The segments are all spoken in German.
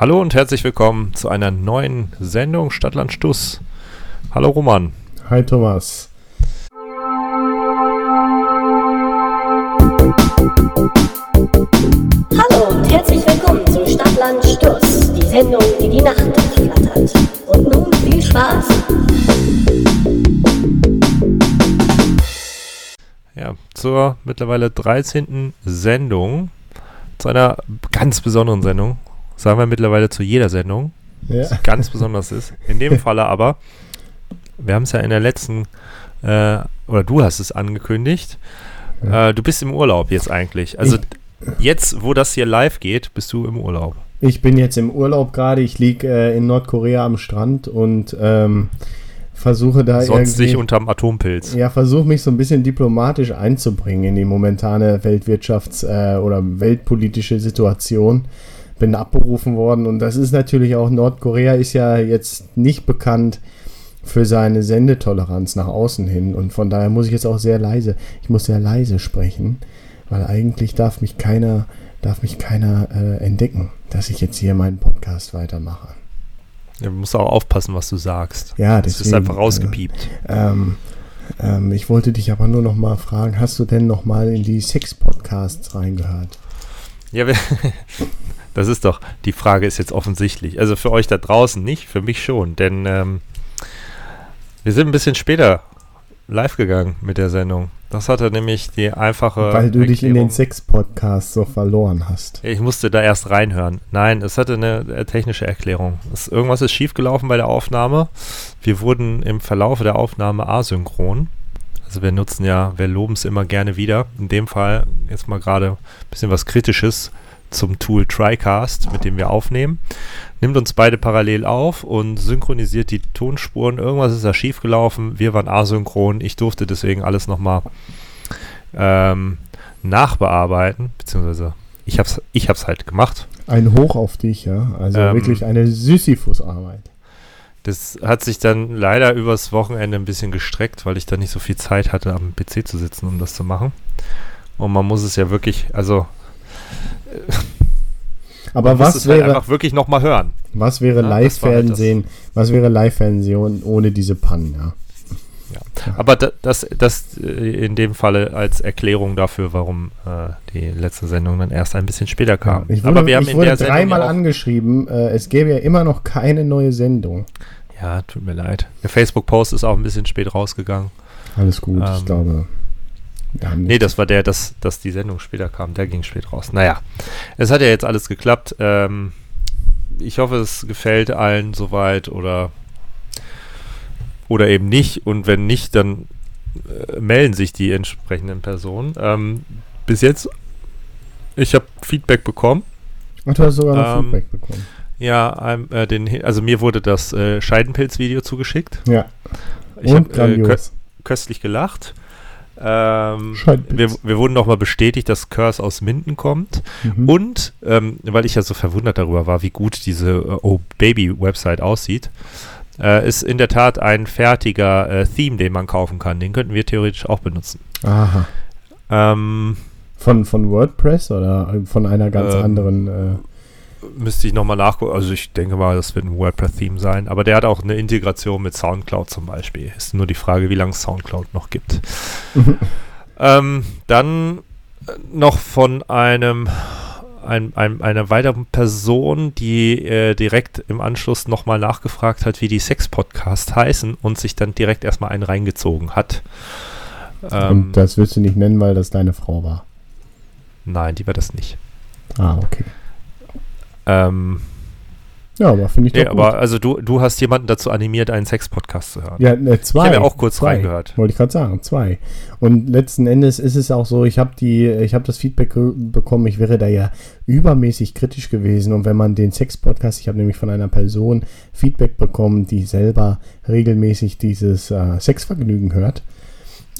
Hallo und herzlich willkommen zu einer neuen Sendung Stadtland Stuss. Hallo Roman. Hi Thomas. Hallo und herzlich willkommen zu Stadtland Stuss, die Sendung, die die Nacht durchflattert. Und nun viel Spaß. Ja, zur mittlerweile 13. Sendung, zu einer ganz besonderen Sendung. Sagen wir mittlerweile zu jeder Sendung, Ja. was ganz besonders ist. In dem Falle aber, wir haben es ja in der letzten, äh, oder du hast es angekündigt, äh, du bist im Urlaub jetzt eigentlich. Also jetzt, wo das hier live geht, bist du im Urlaub. Ich bin jetzt im Urlaub gerade. Ich liege äh, in Nordkorea am Strand und ähm, versuche da Sonst dich irgendwie. unterm Atompilz. Ja, versuche mich so ein bisschen diplomatisch einzubringen in die momentane Weltwirtschafts- äh, oder weltpolitische Situation. Bin abberufen worden und das ist natürlich auch, Nordkorea ist ja jetzt nicht bekannt für seine Sendetoleranz nach außen hin und von daher muss ich jetzt auch sehr leise, ich muss sehr leise sprechen, weil eigentlich darf mich keiner, darf mich keiner äh, entdecken, dass ich jetzt hier meinen Podcast weitermache. Ja, du musst auch aufpassen, was du sagst. Ja, Das ist einfach rausgepiept. Ähm, ähm, ich wollte dich aber nur noch mal fragen, hast du denn noch mal in die Sex-Podcasts reingehört? Ja, wir, das ist doch, die Frage ist jetzt offensichtlich. Also für euch da draußen nicht, für mich schon, denn ähm, wir sind ein bisschen später live gegangen mit der Sendung. Das hatte nämlich die einfache. Weil du dich in den Erklärung- Sex-Podcasts so verloren hast. Ich musste da erst reinhören. Nein, es hatte eine äh, technische Erklärung. Es, irgendwas ist schiefgelaufen bei der Aufnahme. Wir wurden im Verlauf der Aufnahme asynchron. Also wir nutzen ja, wir loben es immer gerne wieder. In dem Fall jetzt mal gerade ein bisschen was Kritisches zum Tool TriCast, mit dem wir aufnehmen. Nimmt uns beide parallel auf und synchronisiert die Tonspuren. Irgendwas ist da schiefgelaufen. Wir waren asynchron. Ich durfte deswegen alles nochmal ähm, nachbearbeiten, beziehungsweise ich hab's, ich hab's halt gemacht. Ein Hoch auf dich, ja. Also Ähm, wirklich eine Sisyphus-Arbeit. Das hat sich dann leider übers Wochenende ein bisschen gestreckt, weil ich da nicht so viel Zeit hatte, am PC zu sitzen, um das zu machen. Und man muss es ja wirklich, also Aber was es halt wäre, einfach wirklich nochmal hören. was wäre Ja, halt Live-Fernsehen, was wäre Live-Fernsehen ohne diese Pannen, ja? Aber da, das, das äh, in dem Falle als Erklärung dafür, warum äh, die letzte Sendung dann erst ein bisschen später kam. Ich wurde, Aber wir haben ich in wurde der dreimal ja angeschrieben, äh, es gäbe ja immer noch keine neue Sendung. Ja, tut mir leid. Der Facebook-Post ist auch ein bisschen spät rausgegangen. Alles gut, Ähm, ich glaube. Nee, das war der, dass, dass die Sendung später kam. Der ging spät raus. Naja, es hat ja jetzt alles geklappt. Ähm, ich hoffe, es gefällt allen soweit oder, oder eben nicht. Und wenn nicht, dann äh, melden sich die entsprechenden Personen. Ähm, bis jetzt, ich habe Feedback bekommen. Ach, du hast sogar noch ähm, Feedback bekommen. Ja, äh, den, also mir wurde das äh, Scheidenpilz-Video zugeschickt. Ja, Ich und habe äh, köstlich gelacht. Ähm, wir, wir wurden nochmal bestätigt, dass Curse aus Minden kommt. Mhm. Und, ähm, weil ich ja so verwundert darüber war, wie gut diese äh, Oh Baby Website aussieht, äh, ist in der Tat ein fertiger äh, Theme, den man kaufen kann. Den könnten wir theoretisch auch benutzen. Aha. Ähm, Von, von WordPress oder von einer ganz Ähm, anderen. Äh, müsste ich nochmal nachgucken. Also ich denke mal, das wird ein WordPress-Theme sein. Aber der hat auch eine Integration mit Soundcloud zum Beispiel. Ist nur die Frage, wie lange es Soundcloud noch gibt. Ähm, dann äh, noch von einem, ein, ein, einer weiteren Person, die äh, direkt im Anschluss nochmal nachgefragt hat, wie die Sex-Podcasts heißen und sich dann direkt erstmal einen reingezogen hat. Ähm, und das willst du nicht nennen, weil das deine Frau war. nein, die war das nicht. Ah, okay. Ähm, Ja, aber finde ich nee, doch gut. aber also du, du hast jemanden dazu animiert, einen Sex-Podcast zu hören. Ja, ne, zwei. Ich habe ja auch kurz zwei. reingehört. Wollte ich gerade sagen, zwei. Und letzten Endes ist es auch so, ich habe die, ich habe das Feedback bekommen, ich wäre da ja übermäßig kritisch gewesen. Und wenn man den Sex-Podcast, ich habe nämlich von einer Person Feedback bekommen, die selber regelmäßig dieses äh, Sexvergnügen hört.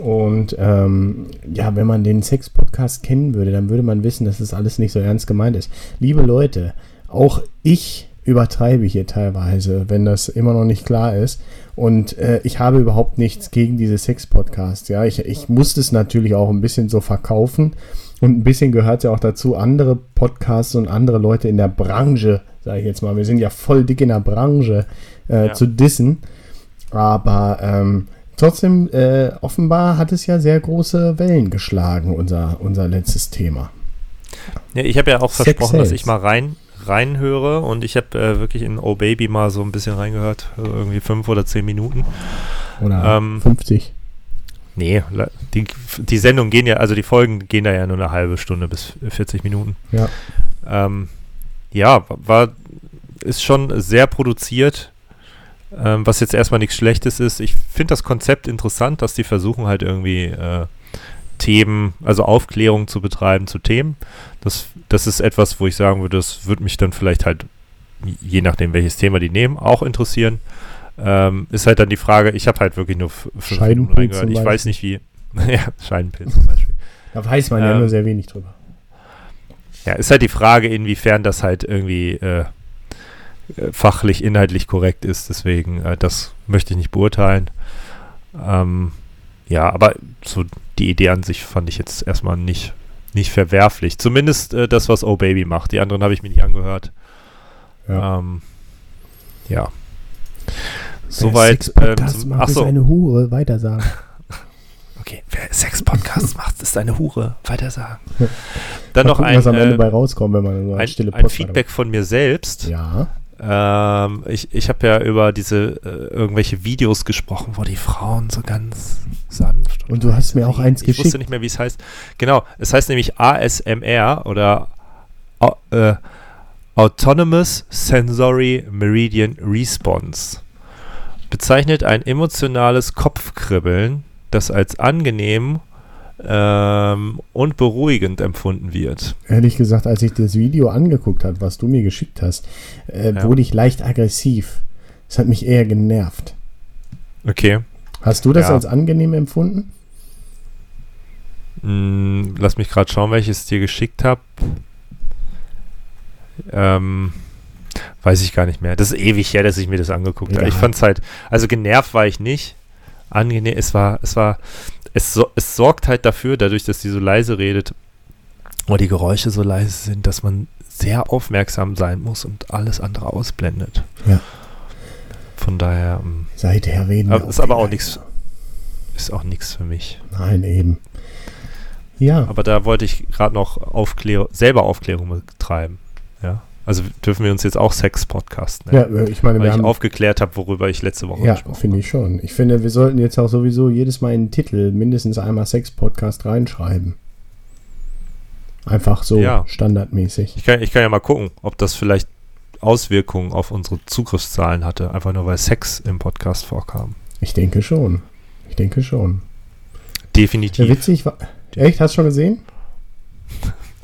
Und ähm, ja, wenn man den Sex-Podcast kennen würde, dann würde man wissen, dass das alles nicht so ernst gemeint ist. Liebe Leute, auch ich übertreibe hier teilweise, wenn das immer noch nicht klar ist. Und äh, ich habe überhaupt nichts gegen diese Sex-Podcasts. Ja, ich, ich muss das natürlich auch ein bisschen so verkaufen. Und ein bisschen gehört ja auch dazu, andere Podcasts und andere Leute in der Branche, sage ich jetzt mal, wir sind ja voll dick in der Branche, äh, Ja. zu dissen. Aber ähm, trotzdem, äh, offenbar hat es ja sehr große Wellen geschlagen, unser, unser letztes Thema. Ja, ich habe ja auch Sex versprochen, dass Sales. ich mal rein reinhöre und ich habe äh, wirklich in Oh Baby mal so ein bisschen reingehört, irgendwie fünf oder zehn Minuten. Oder Ähm, 50. Nee, die, die Sendungen gehen ja, also die Folgen gehen da ja nur eine halbe Stunde bis 40 Minuten. Ja. Ähm, ja, war, ist schon sehr produziert, ähm, was jetzt erstmal nichts Schlechtes ist. Ich finde das Konzept interessant, dass die versuchen halt irgendwie äh, Themen, also Aufklärung zu betreiben zu Themen. Das, das ist etwas, wo ich sagen würde, das würde mich dann vielleicht halt, je nachdem welches Thema die nehmen, auch interessieren. Ähm, ist halt dann die Frage, ich habe halt wirklich nur fünf Minuten reingehört. Ich weiß nicht wie. ja, Scheidenpilz zum Beispiel. Da weiß man ja ähm, nur sehr wenig drüber. Ja, ist halt die Frage, inwiefern das halt irgendwie äh, fachlich, inhaltlich korrekt ist. Deswegen, äh, das möchte ich nicht beurteilen. Ähm, ja, aber so die Idee an sich fand ich jetzt erstmal nicht, nicht verwerflich. Zumindest äh, das, was Oh Baby macht. Die anderen habe ich mir nicht angehört. Ja. Ähm, ja. Soweit. Sex-Podcast zum, macht, ist so, eine Hure, weiter sagen. okay. Wer Sex-Podcasts macht, ist eine Hure. Weiter sagen. Dann Mal noch gucken, ein, was am Ende äh, bei rauskommt, wenn man so ein, stille ein Post Feedback von mir selbst. Ja. Ähm, ich ich habe ja über diese äh, irgendwelche Videos gesprochen, wo die Frauen so ganz sanft Und du hast mir auch eins ich wusste geschickt. nicht mehr, wie es heißt. Genau, es heißt nämlich ASMR oder äh, Autonomous Sensory Meridian Response. Bezeichnet ein emotionales Kopfkribbeln, das als angenehm ähm, und beruhigend empfunden wird. Ehrlich gesagt, als ich das Video angeguckt habe, was du mir geschickt hast, äh, Ja. wurde ich leicht aggressiv. Das hat mich eher genervt. Okay. Hast du das Ja. als angenehm empfunden? Mm, lass mich gerade schauen, welches ich dir geschickt habe. Ähm, weiß ich gar nicht mehr. Das ist ewig her, dass ich mir das angeguckt habe. Egal. Ich fand es halt, also genervt war ich nicht. Angenehm, es war, es war, es, es sorgt halt dafür, dadurch, dass die so leise redet oder die Geräusche so leise sind, dass man sehr aufmerksam sein muss und alles andere ausblendet. Ja. Von daher ähm, Seither reden Aber wir ist aber auch nichts- ist auch nichts für mich. Nein, eben. Ja, Aber da wollte ich gerade noch Aufklär selber Aufklärung betreiben. Ja. Also dürfen wir uns jetzt auch Sex-Podcast nennen. ja, äh, ich meine, weil wir ich haben aufgeklärt habe, worüber ich letzte Woche Ja, gesprochen finde ich schon. Ich finde, wir sollten jetzt auch sowieso jedes Mal in den Titel mindestens einmal Sex-Podcast reinschreiben. Einfach so Ja. standardmäßig. Ich kann, ich kann ja mal gucken, ob das vielleicht Auswirkungen auf unsere Zugriffszahlen hatte, einfach nur weil Sex im Podcast vorkam. Ich denke schon. Ich denke schon. Ja, Definitiv. witzig war. Echt? Hast du schon gesehen?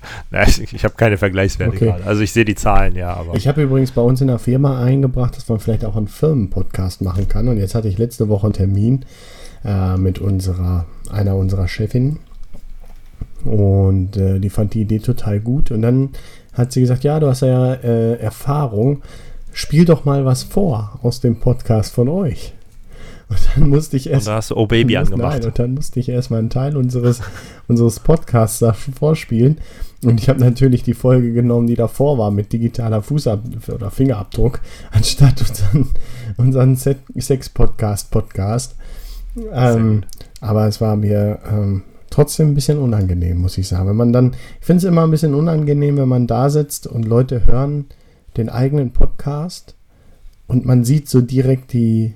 Na, ich ich habe keine Vergleichswerte Okay. gerade. Also ich sehe die Zahlen, ja, aber. Ich habe übrigens bei uns in der Firma eingebracht, dass man vielleicht auch einen Firmenpodcast machen kann. Und jetzt hatte ich letzte Woche einen Termin äh, mit unserer, einer unserer Chefinnen. Und äh, die fand die Idee total gut. Und dann hat sie gesagt, ja, du hast ja äh, Erfahrung. Spiel doch mal was vor aus dem Podcast von euch. Und dann musste ich und erst da hast du Oh Baby muss- angemacht. Nein, und dann musste ich erstmal einen Teil unseres, unseres Podcasts vorspielen. Und ich habe natürlich die Folge genommen, die davor war, mit digitaler Fußab- oder Fingerabdruck, anstatt unseren, unseren Se- Sex-Podcast-Podcast. Ähm, aber es war mir ähm, trotzdem ein bisschen unangenehm, muss ich sagen. Wenn man dann, ich finde es immer ein bisschen unangenehm, wenn man da sitzt und Leute hören den eigenen Podcast und man sieht so direkt die,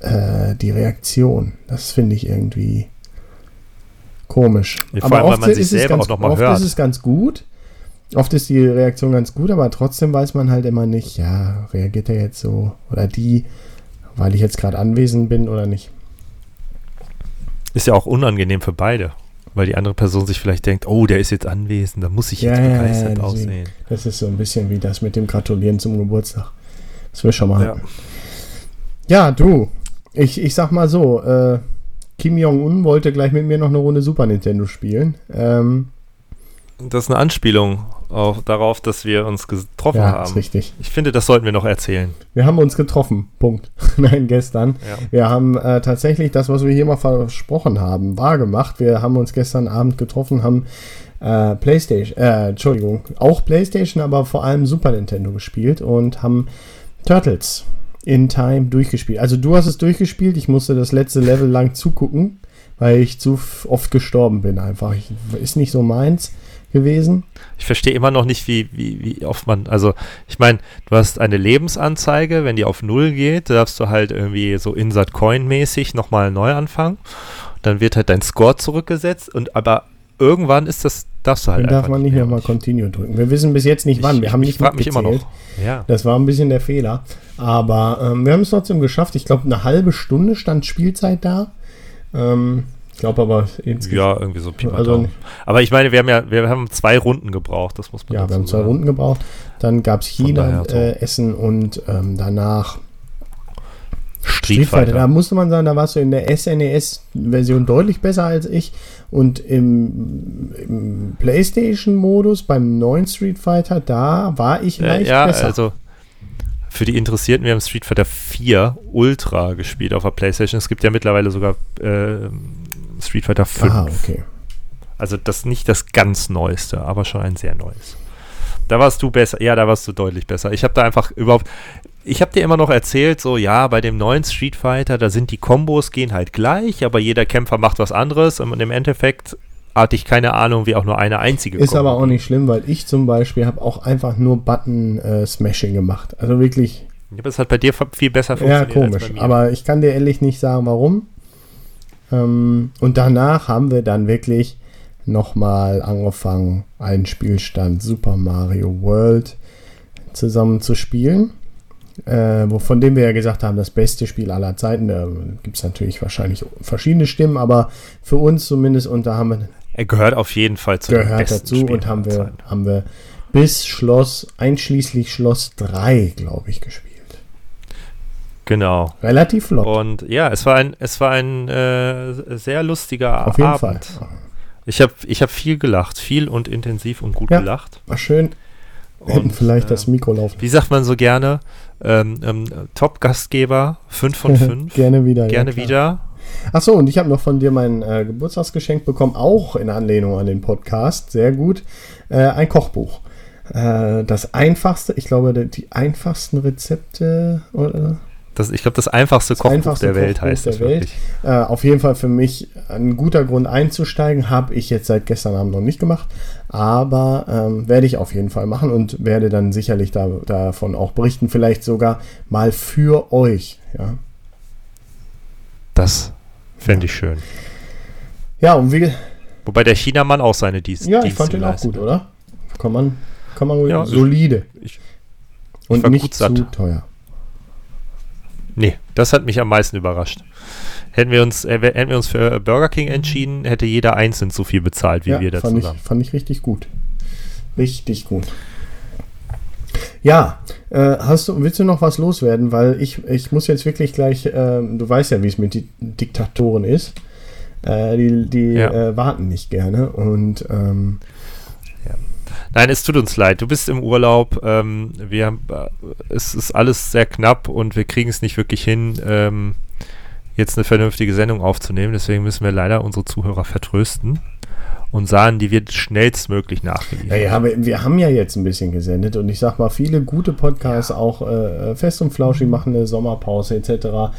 äh, die Reaktion. Das finde ich irgendwie komisch. Ja, vor allem, weil man sich ist es selber ganz, oft hört. ist es ganz gut. Oft ist die Reaktion ganz gut, aber trotzdem weiß man halt immer nicht, ja, reagiert er jetzt so oder die, weil ich jetzt gerade anwesend bin oder nicht. Ist ja auch unangenehm für beide. Weil die andere Person sich vielleicht denkt, oh, der ist jetzt anwesend, da muss ich Ja, jetzt ja, ja, begeistert deswegen. aussehen. Das ist so ein bisschen wie das mit dem Gratulieren zum Geburtstag. Das wir schon mal Ja. Ja, du, ich, ich sag mal so, äh, Kim Jong-un wollte gleich mit mir noch eine Runde Super Nintendo spielen. Ähm, Das ist eine Anspielung auch darauf, dass wir uns getroffen Ja, haben. ist richtig. Ich finde, das sollten wir noch erzählen. Wir haben uns getroffen. Punkt. Nein, gestern. Ja. Wir haben äh, tatsächlich das, was wir hier mal versprochen haben, wahrgemacht. Wir haben uns gestern Abend getroffen, haben äh, PlayStation, äh, Entschuldigung, auch PlayStation, aber vor allem Super Nintendo gespielt und haben Turtles in Time durchgespielt. Also du hast es durchgespielt, ich musste das letzte Level lang zugucken, weil ich zu oft gestorben bin einfach. Ich, ist nicht so meins gewesen. Ich verstehe immer noch nicht, wie, wie, wie oft man, also ich meine, du hast eine Lebensanzeige, wenn die auf Null geht, darfst du halt irgendwie so Insert Coin mäßig nochmal neu anfangen. Dann wird halt dein Score zurückgesetzt und aber irgendwann ist das, darfst du halt Dann darf man nicht mehr. nochmal Continue drücken. Wir wissen bis jetzt nicht wann. Ich- Wir haben ich nicht frag mich immer noch. Ja. Das war ein bisschen der Fehler. Aber ähm, wir haben es trotzdem geschafft. Ich glaube, eine halbe Stunde stand Spielzeit da. Ähm, ich glaube aber insgesamt. Ja, irgendwie so Pi mal Also-. Aber ich meine, wir haben ja, wir haben zwei Runden gebraucht, das muss man Ja, wir haben zwei sagen. Runden gebraucht. Dann gab es China äh, Essen und ähm, danach Street Da Fighter. musste man sagen, da warst du in der SNES-Version deutlich besser als ich. Und im, im PlayStation-Modus beim neuen Street Fighter, da war ich Äh, leicht ja, besser. also für die Interessierten, wir haben Street Fighter 4 Ultra gespielt auf der Playstation. Es gibt ja mittlerweile sogar äh, Street Fighter 5. ah, okay. Also das nicht das ganz Neueste, aber schon ein sehr neues. Da warst du besser, ja, da warst du deutlich besser. Ich habe da einfach überhaupt, ich habe dir immer noch erzählt, so ja, bei dem neuen Street Fighter, da sind die Kombos gehen halt gleich, aber jeder Kämpfer macht was anderes und im Endeffekt hatte ich keine Ahnung, wie auch nur eine einzige Ist aber Combo auch nicht schlimm, weil ich zum Beispiel habe auch einfach nur Button-Smashing gemacht. Also wirklich, Ja, aber es hat bei dir viel besser ja, funktioniert. als komisch. Aber ich kann dir ehrlich nicht sagen, warum. Ähm, und danach haben wir dann wirklich nochmal angefangen, einen Spielstand Super Mario World zusammen zu spielen. Äh, von dem wir ja gesagt haben, das beste Spiel aller Zeiten. Da gibt es natürlich wahrscheinlich verschiedene Stimmen, aber für uns zumindest, und da haben wir er gehört auf jeden Fall zu den gehört besten dazu Spielen und haben wir, haben wir bis Schloss, einschließlich Schloss 3, glaube ich, gespielt. Genau. Relativ flott. Und ja, es war ein, es war ein äh, sehr lustiger auf jeden Abend. Fall. Ich habe ich hab viel gelacht, viel und intensiv und gut Ja. gelacht. War schön. Und, vielleicht äh, das Mikro laufen. Wie sagt man so gerne? Ähm, ähm, Top-Gastgeber, 5 von 5. Gerne wieder. Gerne ja, wieder. Achso, und ich habe noch von dir mein äh, Geburtstagsgeschenk bekommen, auch in Anlehnung an den Podcast. Sehr gut. Äh, ein Kochbuch. Äh, das einfachste, ich glaube, die, die einfachsten Rezepte oder Das, ich glaube, das einfachste Kochbuch einfachste der Welt Kochbuch heißt der das Welt. wirklich. Äh, auf jeden Fall für mich ein guter Grund einzusteigen. Habe ich jetzt seit gestern Abend noch nicht gemacht, aber ähm, werde ich auf jeden Fall machen und werde dann sicherlich da, davon auch berichten. Vielleicht sogar mal für euch. Ja, Das fände ich schön. ja und wie, Wobei der Chinamann auch seine Dienst ja ich Dienste fand den auch gut, oder? Kann man, kann man Ja, solide Ich, und war nicht zu teuer. Nee, das hat mich am meisten überrascht. Hätten wir uns, äh, hätten wir uns für Burger King entschieden, hätte jeder einzeln so viel bezahlt, wie ja, wir da fand zusammen. ich, fand ich richtig gut. Richtig gut. Ja, äh, hast du, willst du noch was loswerden? Weil ich, ich muss jetzt wirklich gleich, ähm, du weißt ja, wie es mit Di Diktatoren ist. Äh, die die Ja. äh, warten nicht gerne und ähm, Nein, es tut uns leid. Du bist im Urlaub. Ähm, wir, haben, äh, es ist alles sehr knapp und wir kriegen es nicht wirklich hin, ähm, jetzt eine vernünftige Sendung aufzunehmen. Deswegen müssen wir leider unsere Zuhörer vertrösten und sagen, die wird schnellstmöglich nachgeliefert. naja, wir, wir haben ja jetzt ein bisschen gesendet und ich sag mal, viele gute Podcasts, auch äh, Fest und Flauschig machen eine Sommerpause etc.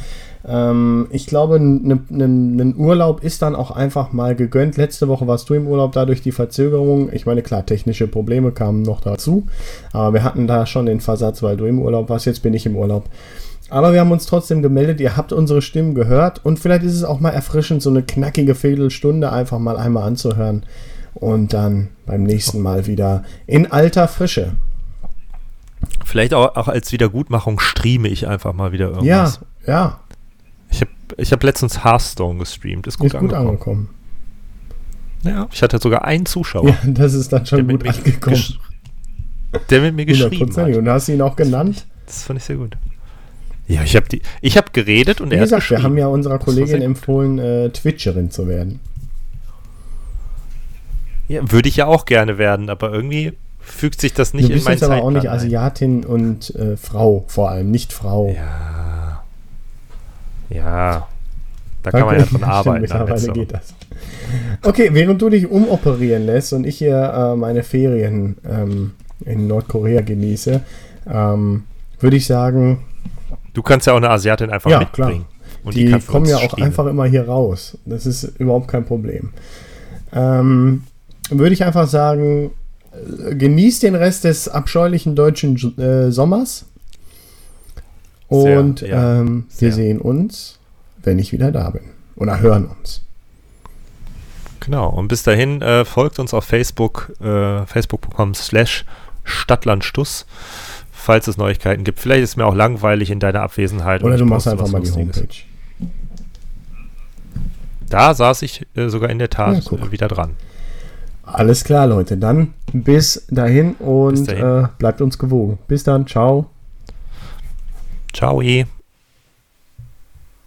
Ähm, ich glaube, ein ne, ne Urlaub ist dann auch einfach mal gegönnt. Letzte Woche warst du im Urlaub, dadurch die Verzögerung. Ich meine, klar, technische Probleme kamen noch dazu, aber wir hatten da schon den Versatz, weil du im Urlaub warst. Jetzt bin ich im Urlaub. Aber wir haben uns trotzdem gemeldet, ihr habt unsere Stimmen gehört und vielleicht ist es auch mal erfrischend, so eine knackige Viertelstunde einfach mal einmal anzuhören und dann beim nächsten Mal wieder in alter Frische. Vielleicht auch, auch als Wiedergutmachung streame ich einfach mal wieder Ja, irgendwas. ja, habe ich hab letztens Hearthstone gestreamt. Ist gut, ist gut angekommen. angekommen. Ja, ich hatte sogar einen Zuschauer, Ja, das ist dann schon gut angekommen. der mit mir geschrieben hat. Und hast ihn auch genannt? Das fand ich sehr gut. Ja, ich habe ich hab geredet und Wie er hat gesagt, wir geschrieben. haben ja unserer Kollegin empfohlen, äh, Twitcherin zu werden. Ja, würde ich ja auch gerne werden, aber irgendwie fügt sich das nicht du bist in meinen jetzt aber auch nicht Zeitplan ein. Asiatin und äh, Frau, vor allem, nicht Frau. Ja. Ja. Da kann man ja dran arbeiten. Mittlerweile also. geht das. Okay, während du dich umoperieren lässt und ich hier äh, meine Ferien ähm, in Nordkorea genieße, ähm, würde ich sagen, Du kannst ja auch eine Asiatin einfach Ja, mitbringen. Und die, für kommen ja auch spielen. einfach immer hier raus. Das ist überhaupt kein Problem. Ähm, würde ich einfach sagen, äh, genießt den Rest des abscheulichen deutschen äh, Sommers. Sehr, Und ja, ähm, sehr. wir sehen uns, wenn ich wieder da bin. Oder hören uns. Genau. Und bis dahin äh, folgt uns auf Facebook, äh, facebook.com slash Stadtlandstuss, falls es Neuigkeiten gibt. Vielleicht ist es mir auch langweilig in deiner Abwesenheit. Oder du machst einfach mal die. Homepage. Da saß ich äh, sogar in der Tat Ja, äh, wieder dran. Alles klar, Leute. Dann bis dahin und Bis dahin. Äh, bleibt uns gewogen. Bis dann. Ciao. Ciao.